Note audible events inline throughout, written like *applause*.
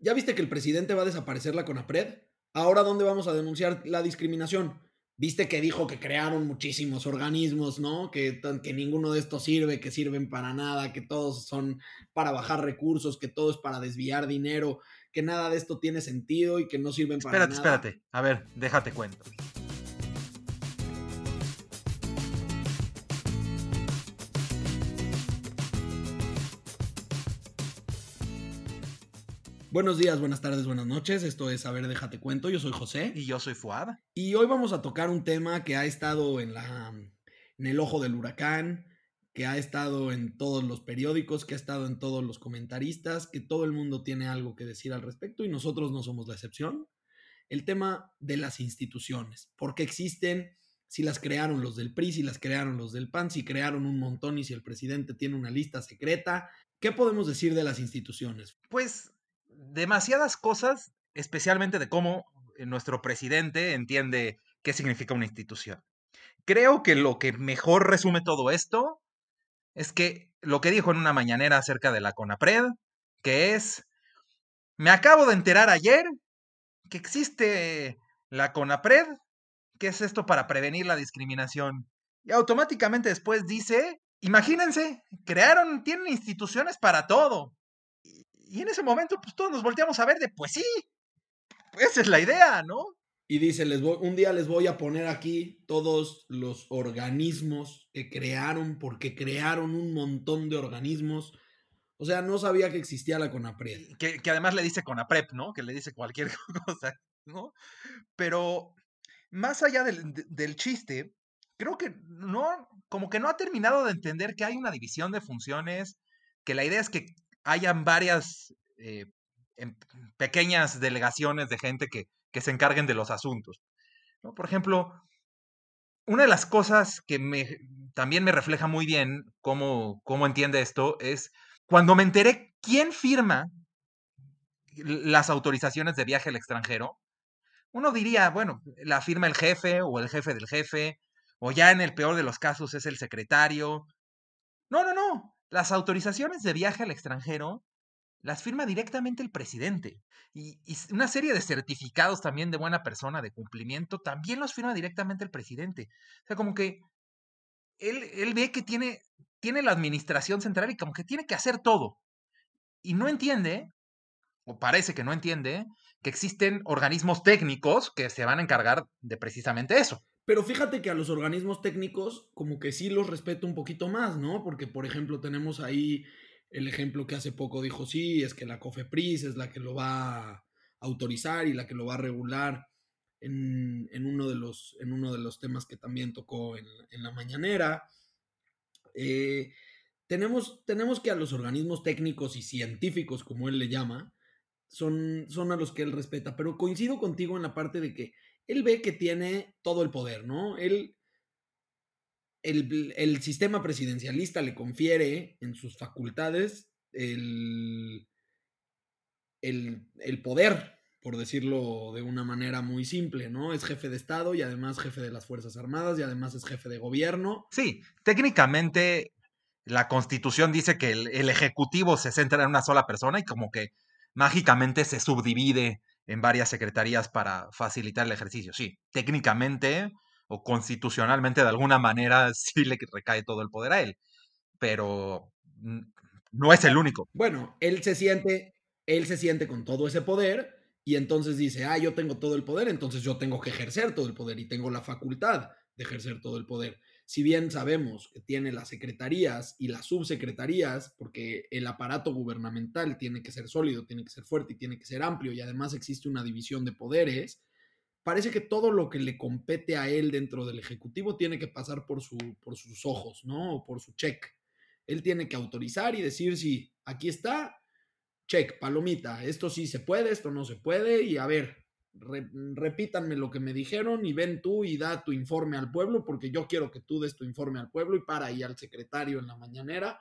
¿Ya viste que el presidente va a desaparecer la CONAPRED? Ahora, ¿dónde vamos a denunciar la discriminación? Viste que dijo que crearon muchísimos organismos, ¿no? Que, que ninguno de estos sirve, que sirven para nada, que todos son para bajar recursos, que todo es para desviar dinero, que nada de esto tiene sentido y que no sirven para nada. Espérate, espérate. A ver, déjate cuento. Buenos días, buenas tardes, buenas noches. Esto es A ver, déjate cuento. Yo soy José. Y yo soy Fuad. Y hoy vamos a tocar un tema que ha estado en, la, en el ojo del huracán, que ha estado en todos los periódicos, que ha estado en todos los comentaristas, que todo el mundo tiene algo que decir al respecto y nosotros no somos la excepción. El tema de las instituciones. ¿Por qué existen? Si las crearon los del PRI, si las crearon los del PAN, si crearon un montón y si el presidente tiene una lista secreta. ¿Qué podemos decir de las instituciones? Pues demasiadas cosas, especialmente de cómo eh, nuestro presidente entiende qué significa una institución. Creo que lo que mejor resume todo esto es que lo que dijo en una mañanera acerca de la CONAPRED, que es, me acabo de enterar ayer que existe la CONAPRED, que es esto para prevenir la discriminación. Y automáticamente después dice, imagínense, crearon, tienen instituciones para todo. Y en ese momento, pues todos nos volteamos a ver de, pues sí, esa es la idea, ¿no? Y dice, les voy, un día les voy a poner aquí todos los organismos que crearon, porque crearon un montón de organismos. O sea, no sabía que existía la CONAPRED. Que, que además le dice CONAPREP, ¿no? Que le dice cualquier *laughs* cosa, ¿no? Pero más allá del, del chiste, creo que no, como que no ha terminado de entender que hay una división de funciones, que la idea es que hayan varias eh, em, pequeñas delegaciones de gente que, que, se encarguen de los asuntos. Por ejemplo, una de las cosas que me, también me refleja muy bien cómo, cómo entiende esto es cuando me enteré quién firma las autorizaciones de viaje al extranjero, uno diría, bueno, la firma el jefe o el jefe del jefe, o ya en el peor de los casos es el secretario. No, no, no. Las autorizaciones de viaje al extranjero las firma directamente el presidente. Y, una serie de certificados también de buena persona, de cumplimiento, también los firma directamente el presidente. O sea, como que él, él ve que tiene, tiene la administración central y como que tiene que hacer todo. Y no entiende, o parece que no entiende, que existen organismos técnicos que se van a encargar de precisamente eso. Pero fíjate que a los organismos técnicos como que sí los respeto un poquito más, ¿no? Porque, por ejemplo, tenemos ahí el ejemplo que hace poco dijo, sí, es que la COFEPRIS es la que lo va a autorizar y la que lo va a regular en, uno, de los, en uno de los temas que también tocó en, la mañanera. Eh, tenemos, tenemos que a los organismos técnicos y científicos, como él le llama, son, son a los que él respeta, pero coincido contigo en la parte de que él ve que tiene todo el poder, ¿no? Él, el, sistema presidencialista le confiere en sus facultades el, el, poder, por decirlo de una manera muy simple, ¿no? Es jefe de Estado y además jefe de las Fuerzas Armadas y además es jefe de gobierno. Sí, técnicamente la constitución dice que el, el Ejecutivo se centra en una sola persona y como que mágicamente se subdivide en varias secretarías para facilitar el ejercicio. Sí, técnicamente o constitucionalmente de alguna manera *laughs* sí le recae todo el poder a él, pero no es el único. Bueno, él se siente, él se siente con todo ese poder y entonces dice, ah, yo tengo todo el poder, entonces yo tengo que ejercer todo el poder y tengo la facultad de ejercer todo el poder si bien sabemos que tiene las secretarías y las subsecretarías, porque el aparato gubernamental tiene que ser sólido, tiene que ser fuerte y tiene que ser amplio, y además existe una división de poderes, parece que todo lo que le compete a él dentro del Ejecutivo tiene que pasar por, su, por sus ojos, ¿no? Por su check. Él tiene que autorizar y decir si aquí está, check, palomita, esto sí se puede, esto no se puede, y a ver, repítanme lo que me dijeron y ven tú y da tu informe al pueblo, porque yo quiero que tú des tu informe al pueblo y para ahí al secretario en la mañanera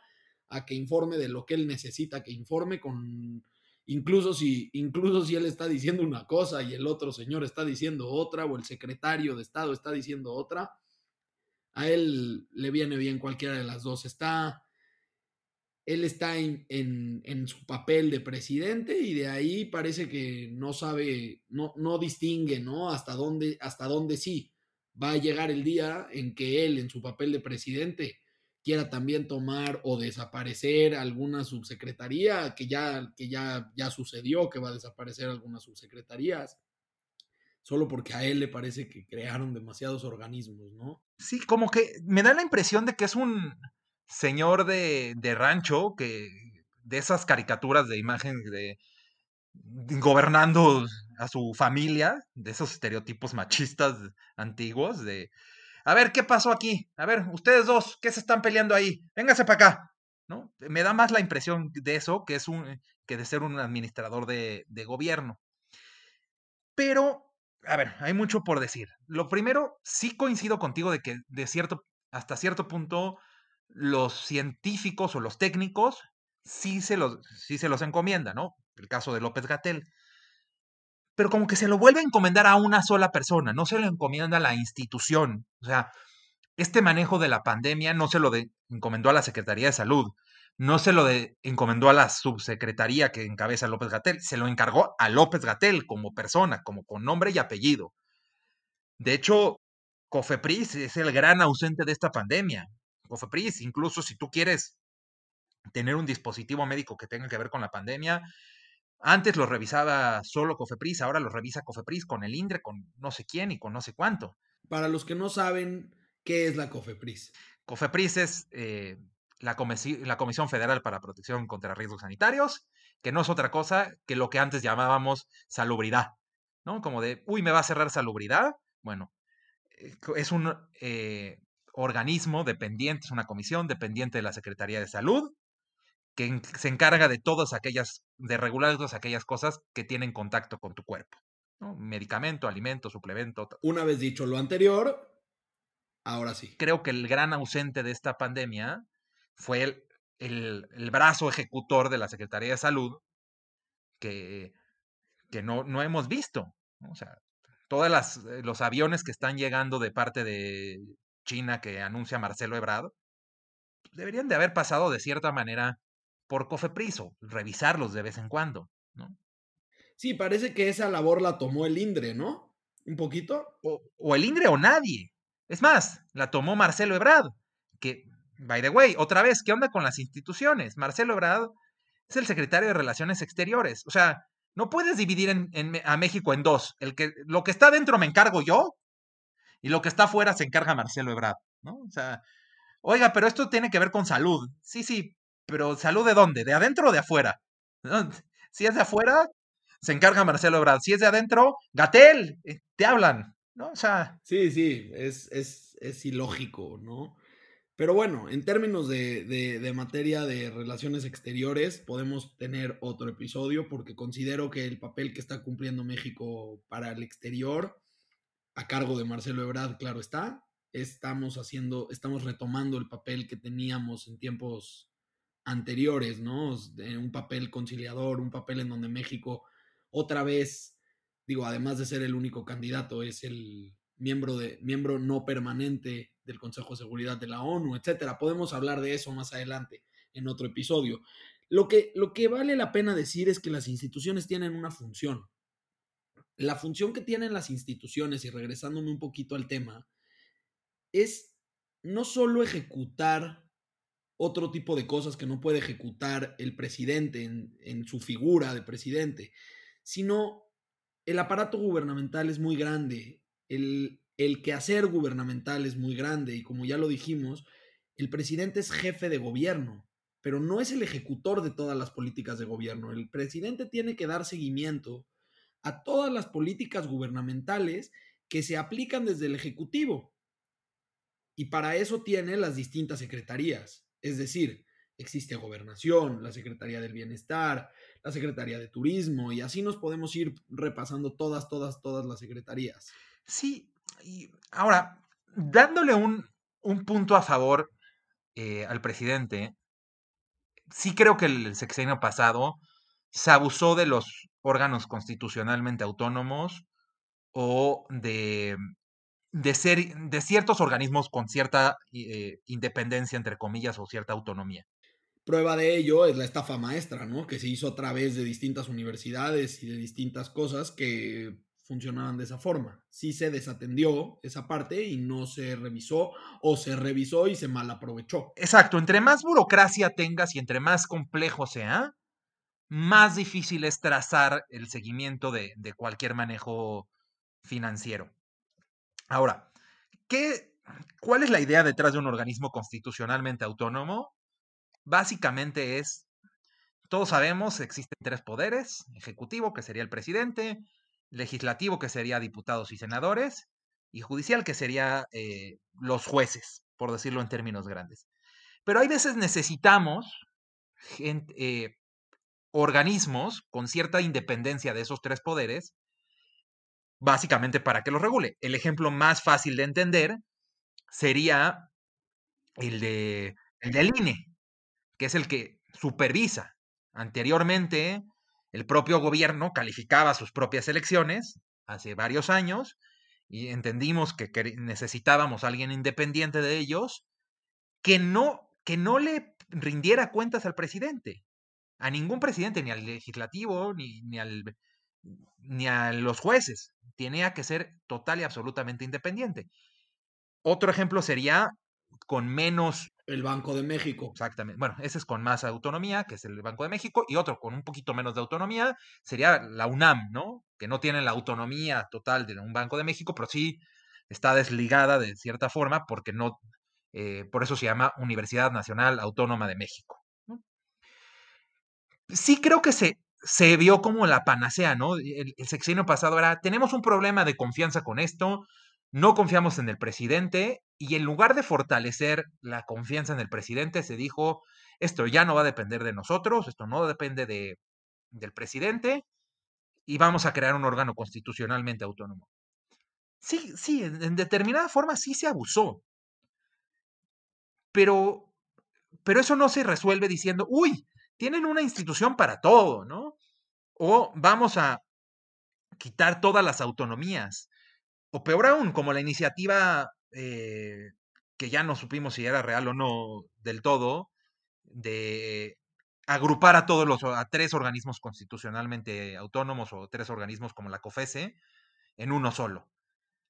a que informe de lo que él necesita que informe con incluso si incluso si él está diciendo una cosa y el otro señor está diciendo otra o el secretario de Estado está diciendo otra, a él le viene bien cualquiera de las dos. Está él está en, en, su papel de presidente y de ahí parece que no sabe, no, no distingue, ¿no? Hasta dónde, hasta dónde sí va a llegar el día en que él, en su papel de presidente, quiera también tomar o desaparecer alguna subsecretaría, que ya, que ya, ya sucedió, que va a desaparecer algunas subsecretarías, solo porque a él le parece que crearon demasiados organismos, ¿no? Sí, como que me da la impresión de que es un señor de, de rancho, que de esas caricaturas de imagen de gobernando a su familia, de esos estereotipos machistas antiguos, de, a ver, ¿qué pasó aquí? A ver, ustedes dos, ¿qué se están peleando ahí? Véngase para acá, ¿no? Me da más la impresión de eso que, es un, que de ser un administrador de, de gobierno. Pero, a ver, hay mucho por decir. Lo primero, sí coincido contigo de que de cierto, hasta cierto punto los científicos o los técnicos sí se los, sí se los encomienda, ¿no? El caso de López Gatel. Pero como que se lo vuelve a encomendar a una sola persona, no se lo encomienda a la institución. O sea, este manejo de la pandemia no se lo encomendó a la Secretaría de Salud, no se lo encomendó a la subsecretaría que encabeza López Gatel, se lo encargó a López Gatel como persona, como con nombre y apellido. De hecho, Cofepris es el gran ausente de esta pandemia. Cofepris, incluso si tú quieres tener un dispositivo médico que tenga que ver con la pandemia, antes lo revisaba solo Cofepris, ahora lo revisa Cofepris con el INDRE, con no sé quién y con no sé cuánto. Para los que no saben, ¿qué es la Cofepris? Cofepris es eh, la, la Comisión Federal para Protección contra Riesgos Sanitarios, que no es otra cosa que lo que antes llamábamos salubridad, ¿no? Como de, uy, me va a cerrar salubridad. Bueno, eh, es un eh, organismo dependiente, es una comisión dependiente de la Secretaría de Salud, que se encarga de todas aquellas, de regular todas aquellas cosas que tienen contacto con tu cuerpo. Medicamento, alimento, suplemento. Una vez dicho lo anterior, ahora sí. Creo que el gran ausente de esta pandemia fue el, el, el brazo ejecutor de la Secretaría de Salud que, que no, no hemos visto. O sea, todos eh, los aviones que están llegando de parte de China que anuncia Marcelo Ebrard, deberían de haber pasado de cierta manera por Cofepris o revisarlos de vez en cuando, ¿no? Sí, parece que esa labor la tomó el INDRE, ¿no? Un poquito. O, el INDRE o nadie. Es más, la tomó Marcelo Ebrard, que, by the way, otra vez, ¿qué onda con las instituciones? Marcelo Ebrard es el secretario de Relaciones Exteriores. O sea, no puedes dividir a México en dos. El que, lo que está dentro me encargo yo y lo que está afuera se encarga Marcelo Ebrard, ¿no? O sea, oiga, pero esto tiene que ver con salud. Sí, sí, pero salud de dónde? ¿De adentro o de afuera? Si es de afuera, se encarga Marcelo Ebrard. Si es de adentro, Gatel, eh, te hablan, ¿no? O sea. Sí, sí, es, es, es ilógico, ¿no? Pero bueno, en términos de, de, de, materia de relaciones exteriores, podemos tener otro episodio porque considero que el papel que está cumpliendo México para el exterior a cargo de Marcelo Ebrard, claro está. Estamos haciendo, estamos retomando el papel que teníamos en tiempos anteriores, ¿no? Un papel conciliador, un papel en donde México otra vez, digo, además de ser el único candidato, es el miembro, de, miembro no permanente del Consejo de Seguridad de la ONU, etcétera. Podemos hablar de eso más adelante en otro episodio. Lo que, lo que vale la pena decir es que las instituciones tienen una función la función que tienen las instituciones, y regresándome un poquito al tema, es no solo ejecutar otro tipo de cosas que no puede ejecutar el presidente en, su figura de presidente, sino el aparato gubernamental es muy grande, el, el quehacer gubernamental es muy grande y como ya lo dijimos, el presidente es jefe de gobierno, pero no es el ejecutor de todas las políticas de gobierno. El presidente tiene que dar seguimiento a todas las políticas gubernamentales que se aplican desde el Ejecutivo. Y para eso tiene las distintas secretarías. Es decir, existe gobernación, la Secretaría del Bienestar, la Secretaría de Turismo, y así nos podemos ir repasando todas, todas, todas las secretarías. Sí, y ahora, dándole un, punto a favor eh, al presidente, sí creo que el sexenio pasado se abusó de los órganos constitucionalmente autónomos o de, de, ser, de ciertos organismos con cierta eh, independencia, entre comillas, o cierta autonomía. Prueba de ello es la estafa maestra, ¿no? Que se hizo a través de distintas universidades y de distintas cosas que funcionaban de esa forma. Sí se desatendió esa parte y no se revisó o se revisó y se mal aprovechó. Exacto, entre más burocracia tengas y entre más complejo sea, más difícil es trazar el seguimiento de, de cualquier manejo financiero. Ahora, ¿qué, ¿cuál es la idea detrás de un organismo constitucionalmente autónomo? Básicamente es, todos sabemos, existen tres poderes, ejecutivo, que sería el presidente, legislativo, que sería diputados y senadores, y judicial, que sería eh, los jueces, por decirlo en términos grandes. Pero hay veces necesitamos eh, organismos con cierta independencia de esos tres poderes, básicamente para que los regule. El ejemplo más fácil de entender sería el, de, el del INE que es el que supervisa. Anteriormente, el propio gobierno calificaba sus propias elecciones hace varios años y entendimos que necesitábamos a alguien independiente de ellos que no, que no le rindiera cuentas al presidente, a ningún presidente, ni al legislativo, ni, ni, al, ni a los jueces. Tenía que ser total y absolutamente independiente. Otro ejemplo sería con menos el Banco de México. Exactamente. Bueno, ese es con más autonomía, que es el Banco de México, y otro con un poquito menos de autonomía sería la UNAM, ¿no? Que no tiene la autonomía total de un Banco de México, pero sí está desligada de cierta forma porque no, eh, por eso se llama Universidad Nacional Autónoma de México. Sí creo que se, se vio como la panacea, ¿no? El, sexenio pasado era, tenemos un problema de confianza con esto, no confiamos en el presidente y en lugar de fortalecer la confianza en el presidente, se dijo, esto ya no va a depender de nosotros, esto no depende de, del presidente y vamos a crear un órgano constitucionalmente autónomo. Sí, sí, en, determinada forma sí se abusó. Pero, pero eso no se resuelve diciendo, uy, tienen una institución para todo, ¿no? O vamos a quitar todas las autonomías. O peor aún, como la iniciativa eh, que ya no supimos si era real o no del todo, de agrupar a todos los, a tres organismos constitucionalmente autónomos o tres organismos como la COFESE en uno solo.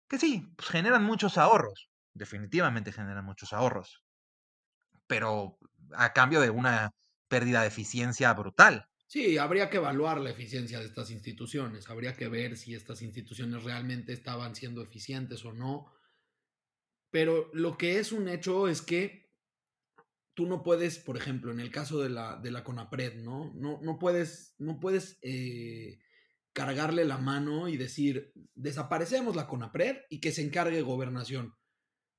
Que sí, pues generan muchos ahorros, definitivamente generan muchos ahorros, pero a cambio de una pérdida de eficiencia brutal. Sí, habría que evaluar la eficiencia de estas instituciones, habría que ver si estas instituciones realmente estaban siendo eficientes o no. Pero lo que es un hecho es que tú no puedes, por ejemplo, en el caso de la, de la CONAPRED, ¿no? No, no puedes, no puedes eh, cargarle la mano y decir, desaparecemos la CONAPRED y que se encargue gobernación.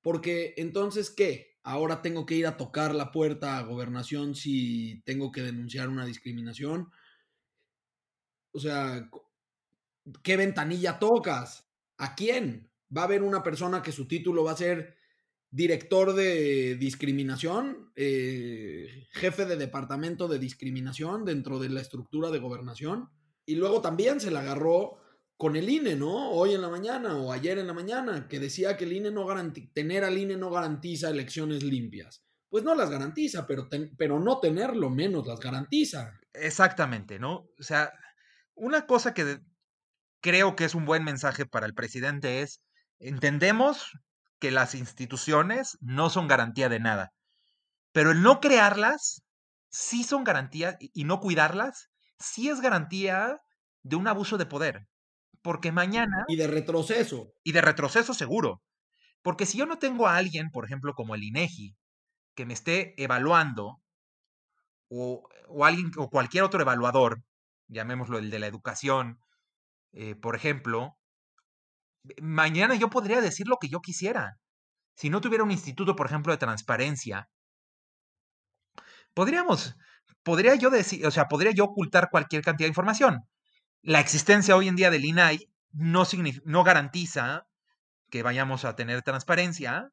Porque entonces, ¿qué? Ahora tengo que ir a tocar la puerta a gobernación si tengo que denunciar una discriminación. O sea, ¿qué ventanilla tocas? ¿A quién? ¿Va a haber una persona que su título va a ser director de discriminación, eh, jefe de departamento de discriminación dentro de la estructura de gobernación? Y luego también se le agarró con el INE, ¿no? Hoy en la mañana o ayer en la mañana, que decía que el INE no garantiza, tener al INE no garantiza elecciones limpias. Pues no las garantiza, pero, pero no tenerlo menos las garantiza. Exactamente, ¿no? O sea, una cosa que creo que es un buen mensaje para el presidente es, entendemos que las instituciones no son garantía de nada, pero el no crearlas sí son garantía y no cuidarlas sí es garantía de un abuso de poder. Porque mañana... Y de retroceso. Y de retroceso seguro. Porque si yo no tengo a alguien, por ejemplo, como el INEGI, que me esté evaluando, o, o alguien, o cualquier otro evaluador, llamémoslo el de la educación, eh, por ejemplo, mañana yo podría decir lo que yo quisiera. Si no tuviera un instituto, por ejemplo, de transparencia, podríamos, podría yo decir, o sea, podría yo ocultar cualquier cantidad de información la existencia hoy en día del INAI no, no garantiza que vayamos a tener transparencia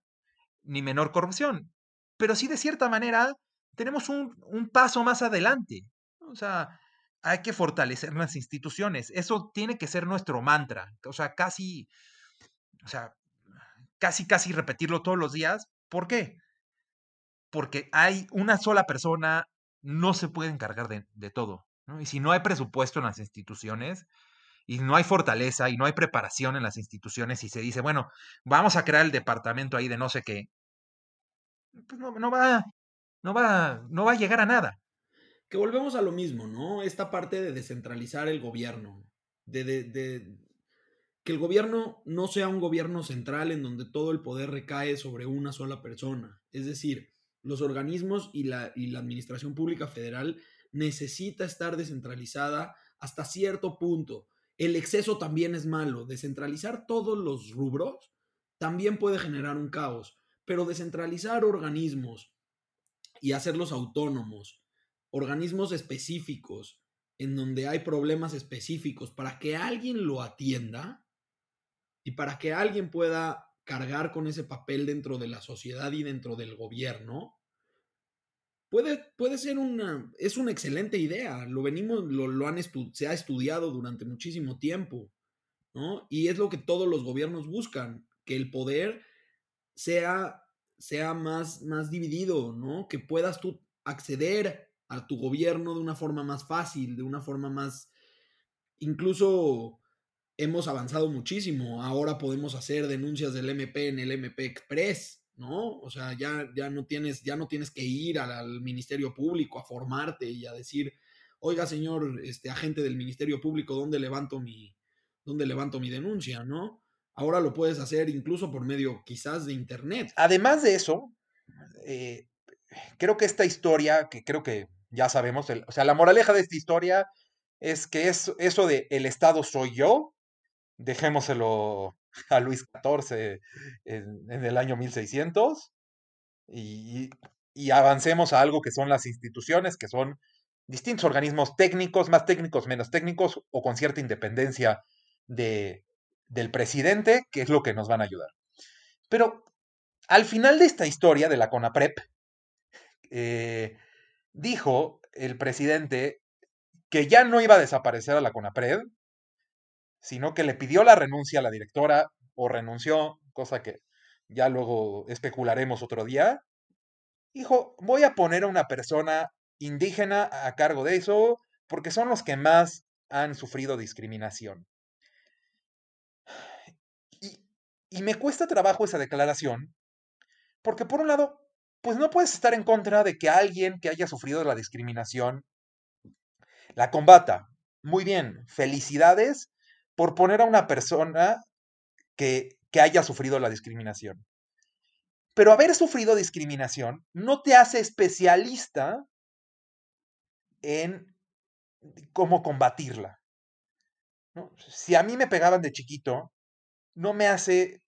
ni menor corrupción, pero sí de cierta manera tenemos un, un paso más adelante. O sea, hay que fortalecer las instituciones. Eso tiene que ser nuestro mantra. O sea, casi, o sea, casi, casi repetirlo todos los días. ¿Por qué? Porque hay una sola persona no se puede encargar de, de todo. Y si no hay presupuesto en las instituciones, y no hay fortaleza y no hay preparación en las instituciones y se dice, bueno, vamos a crear el departamento ahí de no sé qué, pues no, no va, no va, no va a llegar a nada. Que volvemos a lo mismo, ¿no? Esta parte de descentralizar el gobierno, de, de, de que el gobierno no sea un gobierno central en donde todo el poder recae sobre una sola persona. Es decir, los organismos y la, y la administración pública federal necesita estar descentralizada hasta cierto punto el exceso también es malo. Descentralizar todos los rubros también puede generar un caos, pero descentralizar organismos y hacerlos autónomos, organismos específicos, en donde hay problemas específicos, para que alguien lo atienda y para que alguien pueda cargar con ese papel dentro de la sociedad y dentro del gobierno, puede, ser una, es una excelente idea, lo venimos, lo, han se ha estudiado durante muchísimo tiempo, ¿no? Y es lo que todos los gobiernos buscan, que el poder sea, sea más, más dividido, ¿no? Que puedas tú acceder a tu gobierno de una forma más fácil, de una forma más, incluso hemos avanzado muchísimo, ahora podemos hacer denuncias del MP en el MP Express, ¿no? O sea, ya, ya, no, tienes, ya no tienes que ir al, Ministerio Público a formarte y a decir, oiga, señor este, agente del Ministerio Público, ¿dónde levanto mi, dónde levanto mi denuncia, ¿no? Ahora lo puedes hacer incluso por medio quizás de Internet. Además de eso, eh, creo que esta historia, que creo que ya sabemos, o sea, la moraleja de esta historia es que es eso de el Estado soy yo, dejémoselo a Luis XIV en, el año 1600 y, avancemos a algo que son las instituciones, que son distintos organismos técnicos, más técnicos, menos técnicos, o con cierta independencia de, del presidente, que es lo que nos van a ayudar. Pero al final de esta historia de la CONAPREP, eh, dijo el presidente que ya no iba a desaparecer a la CONAPRED, sino que le pidió la renuncia a la directora o renunció, cosa que ya luego especularemos otro día. Dijo, voy a poner a una persona indígena a cargo de eso porque son los que más han sufrido discriminación. Y, y me cuesta trabajo esa declaración porque por un lado, pues no puedes estar en contra de que alguien que haya sufrido la discriminación la combata. Muy bien, felicidades por poner a una persona que, haya sufrido la discriminación. Pero haber sufrido discriminación no te hace especialista en cómo combatirla. Si a mí me pegaban de chiquito, no me hace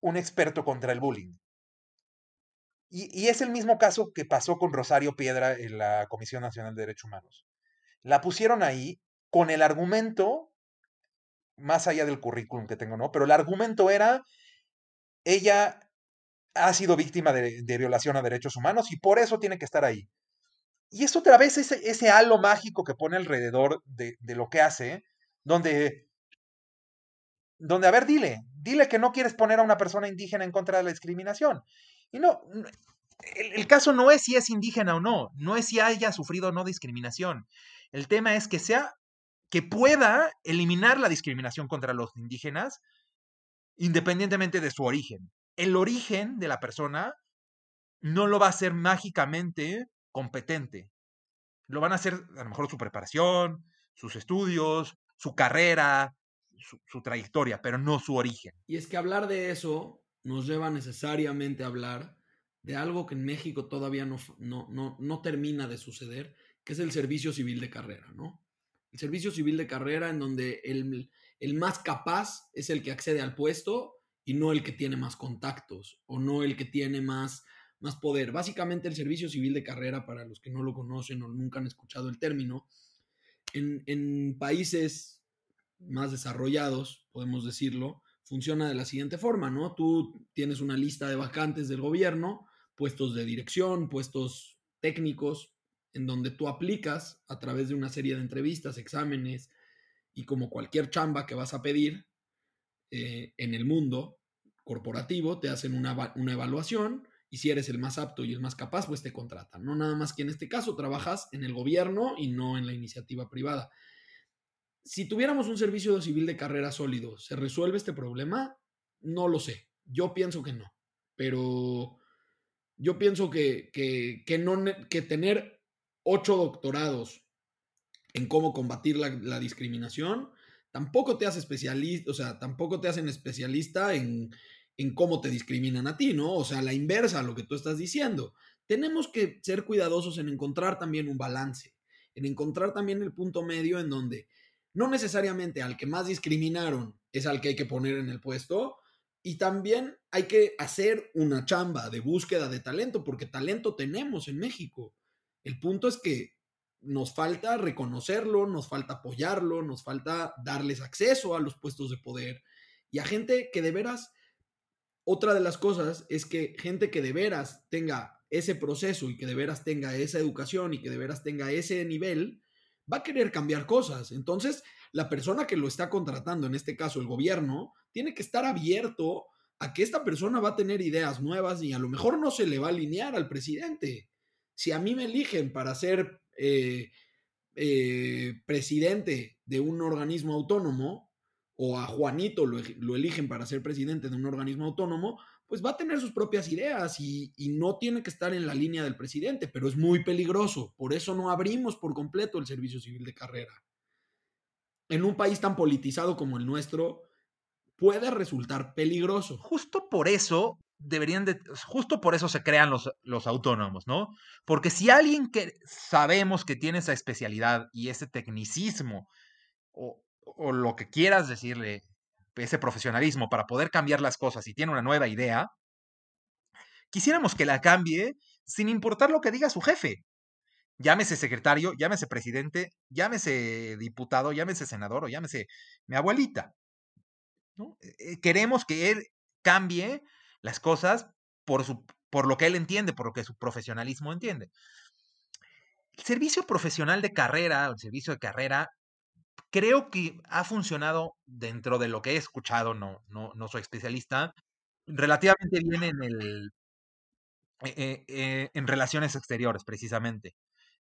un experto contra el bullying. Y, y, es el mismo caso que pasó con Rosario Piedra en la Comisión Nacional de Derechos Humanos. La pusieron ahí con el argumento más allá del currículum que tengo, ¿no? Pero el argumento era, ella ha sido víctima de, violación a derechos humanos y por eso tiene que estar ahí. Y es otra vez ese, halo mágico que pone alrededor de, lo que hace, donde, donde, a ver, dile, dile que no quieres poner a una persona indígena en contra de la discriminación. Y no, el, el caso no es si es indígena o no, no es si haya sufrido o no discriminación. El tema es que sea que pueda eliminar la discriminación contra los indígenas independientemente de su origen. El origen de la persona no lo va a hacer mágicamente competente. Lo van a hacer a lo mejor su preparación, sus estudios, su carrera, su, trayectoria, pero no su origen. Y es que hablar de eso nos lleva necesariamente a hablar de algo que en México todavía no, no, no, no termina de suceder, que es el servicio civil de carrera, ¿no? El servicio civil de carrera en donde el, más capaz es el que accede al puesto y no el que tiene más contactos o no el que tiene más, más poder. Básicamente el servicio civil de carrera, para los que no lo conocen o nunca han escuchado el término, en, en países más desarrollados, podemos decirlo, funciona de la siguiente forma, ¿no? Tú tienes una lista de vacantes del gobierno, puestos de dirección, puestos técnicos, en donde tú aplicas a través de una serie de entrevistas, exámenes y como cualquier chamba que vas a pedir eh, en el mundo corporativo, te hacen una, una, evaluación y si eres el más apto y el más capaz, pues te contratan. No nada más que en este caso trabajas en el gobierno y no en la iniciativa privada. Si tuviéramos un servicio civil de carrera sólido, ¿se resuelve este problema? No lo sé. Yo pienso que no. Pero yo pienso que, que, no, que tener ocho doctorados en cómo combatir la, discriminación tampoco te hace especialista, o sea, tampoco te hacen especialista en, en cómo te discriminan a ti, ¿no? O sea, la inversa a lo que tú estás diciendo. Tenemos que ser cuidadosos en encontrar también un balance, en encontrar también el punto medio en donde no necesariamente al que más discriminaron es al que hay que poner en el puesto, y también hay que hacer una chamba de búsqueda de talento, porque talento tenemos en México. El punto es que nos falta reconocerlo, nos falta apoyarlo, nos falta darles acceso a los puestos de poder y a gente que de veras, otra de las cosas es que gente que de veras tenga ese proceso y que de veras tenga esa educación y que de veras tenga ese nivel, va a querer cambiar cosas. Entonces, la persona que lo está contratando, en este caso el gobierno, tiene que estar abierto a que esta persona va a tener ideas nuevas y a lo mejor no se le va a alinear al presidente. Si a mí me eligen para ser eh, eh, presidente de un organismo autónomo, o a Juanito lo, eligen para ser presidente de un organismo autónomo, pues va a tener sus propias ideas y, y, no tiene que estar en la línea del presidente, pero es muy peligroso. Por eso no abrimos por completo el servicio civil de carrera. En un país tan politizado como el nuestro, puede resultar peligroso. Justo por eso deberían de, justo por eso se crean los, los autónomos, ¿no? Porque si alguien que sabemos que tiene esa especialidad y ese tecnicismo, o, lo que quieras decirle, ese profesionalismo para poder cambiar las cosas y tiene una nueva idea, quisiéramos que la cambie sin importar lo que diga su jefe. Llámese secretario, llámese presidente, llámese diputado, llámese senador o llámese mi abuelita. ¿no? Eh, queremos que él cambie las cosas por, su, por lo que él entiende, por lo que su profesionalismo entiende. El servicio profesional de carrera, el servicio de carrera, creo que ha funcionado dentro de lo que he escuchado, no, no, no soy especialista, relativamente bien en el eh, eh, en relaciones exteriores, precisamente.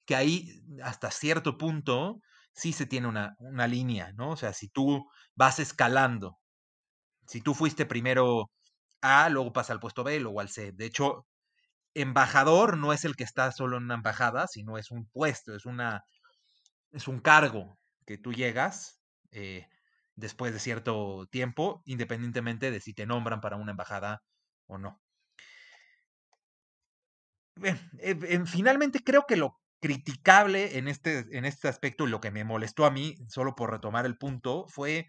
Que ahí, hasta cierto punto, sí se tiene una, una línea, ¿no? O sea, si tú vas escalando, si tú fuiste primero a, luego pasa al puesto B, luego al C. De hecho, embajador no es el que está solo en una embajada, sino es un puesto, es una es un cargo que tú llegas eh, después de cierto tiempo, independientemente de si te nombran para una embajada o no. Eh, finalmente creo que lo criticable en este, en este aspecto y lo que me molestó a mí, solo por retomar el punto, fue,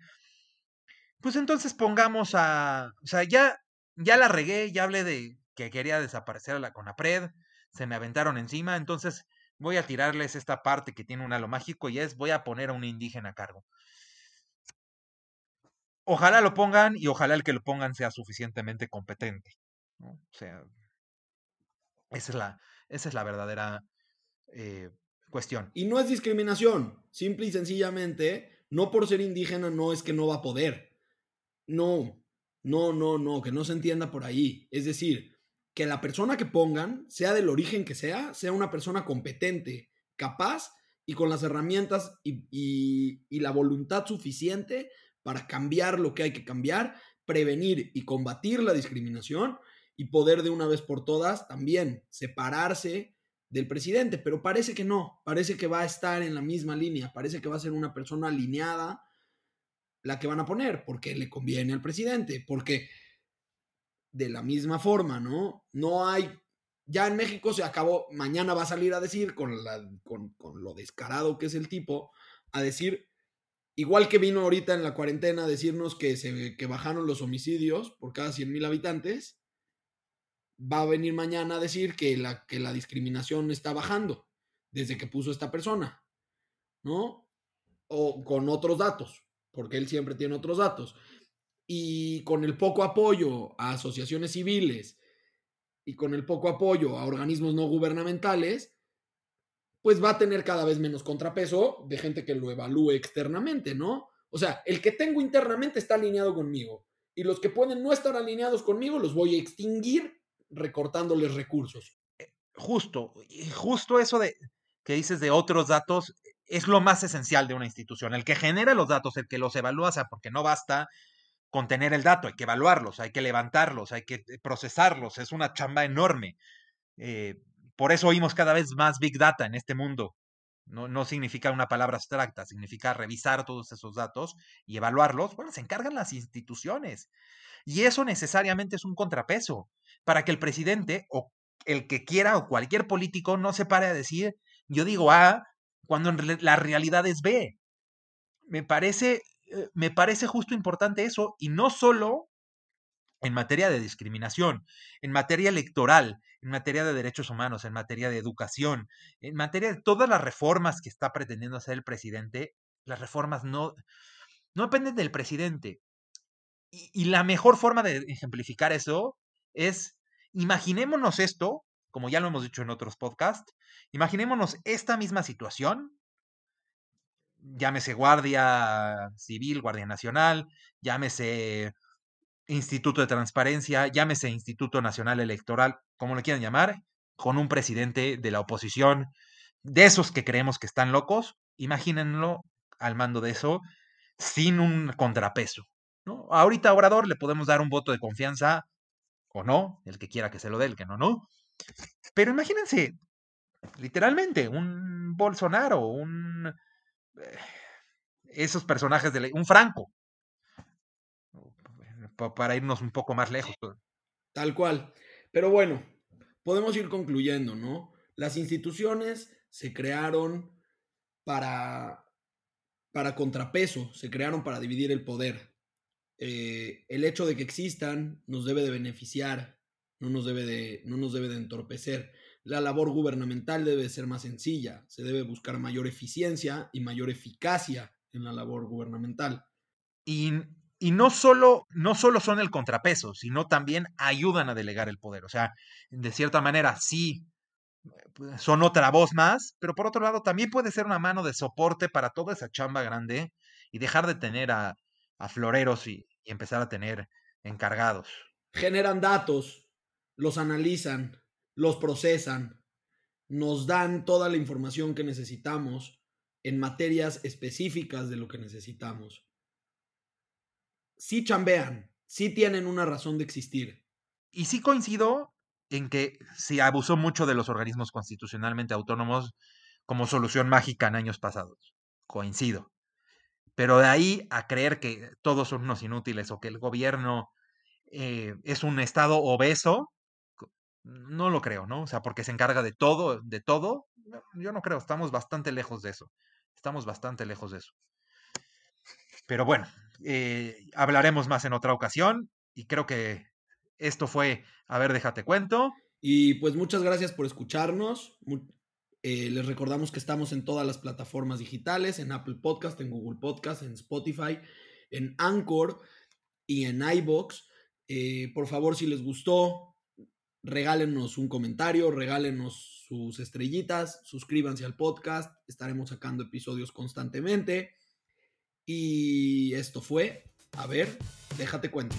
pues entonces pongamos a, o sea, ya ya la regué, ya hablé de que quería desaparecer a la Conapred, se me aventaron encima, entonces voy a tirarles esta parte que tiene un halo mágico y es voy a poner a un indígena a cargo. Ojalá lo pongan y ojalá el que lo pongan sea suficientemente competente. O sea, esa es la, esa es la verdadera eh, cuestión. Y no es discriminación, simple y sencillamente, no por ser indígena no es que no va a poder. No, no, no, no, que no se entienda por ahí. Es decir, que la persona que pongan, sea del origen que sea, sea una persona competente, capaz y con las herramientas y, la voluntad suficiente para cambiar lo que hay que cambiar, prevenir y combatir la discriminación y poder de una vez por todas también separarse del presidente, pero parece que no, parece que va a estar en la misma línea, parece que va a ser una persona alineada la que van a poner, porque le conviene al presidente, porque de la misma forma, ¿no? No hay, ya en México se acabó, mañana va a salir a decir, con, la, con, lo descarado que es el tipo, a decir, igual que vino ahorita en la cuarentena a decirnos que, se, que bajaron los homicidios por cada 100 mil habitantes, va a venir mañana a decir que la, que la discriminación está bajando desde que puso esta persona, ¿no? O con otros datos porque él siempre tiene otros datos. Y con el poco apoyo a asociaciones civiles y con el poco apoyo a organismos no gubernamentales, pues va a tener cada vez menos contrapeso de gente que lo evalúe externamente, ¿no? O sea, el que tengo internamente está alineado conmigo y los que pueden no estar alineados conmigo los voy a extinguir recortándoles recursos. Justo, justo eso de que dices de otros datos es lo más esencial de una institución. El que genera los datos, el que los evalúa, o sea, porque no basta con tener el dato, hay que evaluarlos, hay que levantarlos, hay que eh, procesarlos, es una chamba enorme. Eh, por eso oímos cada vez más Big Data en este mundo. No, no, significa una palabra abstracta, significa revisar todos esos datos y evaluarlos. Bueno, se encargan las instituciones. Y eso necesariamente es un contrapeso para que el presidente o el que quiera o cualquier político no se pare a decir, yo digo A, cuando en la realidad es B. Me parece, eh, me parece justo importante eso, y no solo en materia de discriminación, en materia electoral, en materia de derechos humanos, en materia de educación, en materia de todas las reformas que está pretendiendo hacer el presidente, las reformas no, no dependen del presidente. Y, y la mejor forma de ejemplificar eso es, imaginémonos esto, como ya lo hemos dicho en otros podcasts, imaginémonos esta misma situación, llámese Guardia Civil, Guardia Nacional, llámese Instituto de Transparencia, llámese Instituto Nacional Electoral, como le quieran llamar, con un presidente de la oposición, de esos que creemos que están locos, imagínenlo al mando de eso, sin un contrapeso. Ahorita Obrador le podemos dar un voto de confianza o no, el que quiera que se lo dé, el que no, no. Pero imagínense, literalmente, un Bolsonaro, un... Eh, esos personajes de un Franco, para irnos un poco más lejos. Tal cual. Pero bueno, podemos ir concluyendo, ¿no? Las instituciones se crearon para, para contrapeso, se crearon para dividir el poder. Eh, el hecho de que existan nos debe de beneficiar, no nos debe de, no nos debe de entorpecer. La labor gubernamental debe ser más sencilla, se debe buscar mayor eficiencia y mayor eficacia en la labor gubernamental. Y y no solo, no solo son el contrapeso, sino también ayudan a delegar el poder. O sea, de cierta manera, sí, pues, son otra voz más, pero por otro lado también puede ser una mano de soporte para toda esa chamba grande y dejar de tener a, floreros y, y empezar a tener encargados. Generan datos, los analizan, los procesan, nos dan toda la información que necesitamos en materias específicas de lo que necesitamos sí chambean, sí tienen una razón de existir. Y sí coincido en que se abusó mucho de los organismos constitucionalmente autónomos como solución mágica en años pasados. Coincido. Pero de ahí a creer que todos son unos inútiles o que el gobierno eh, es un estado obeso, no lo creo, ¿no? O sea, porque se encarga de todo, de todo, yo no creo, estamos bastante lejos de eso. Estamos bastante lejos de eso. Pero bueno, eh, hablaremos más en otra ocasión y creo que esto fue, a ver, déjate cuento. Y pues muchas gracias por escucharnos. Eh, les recordamos que estamos en todas las plataformas digitales, en Apple Podcast, en Google Podcast, en Spotify, en Anchor y en iBox. Eh, por favor, si les gustó, regálenos un comentario, regálenos sus estrellitas, suscríbanse al podcast, estaremos sacando episodios constantemente. Y esto fue, a ver, déjate cuento.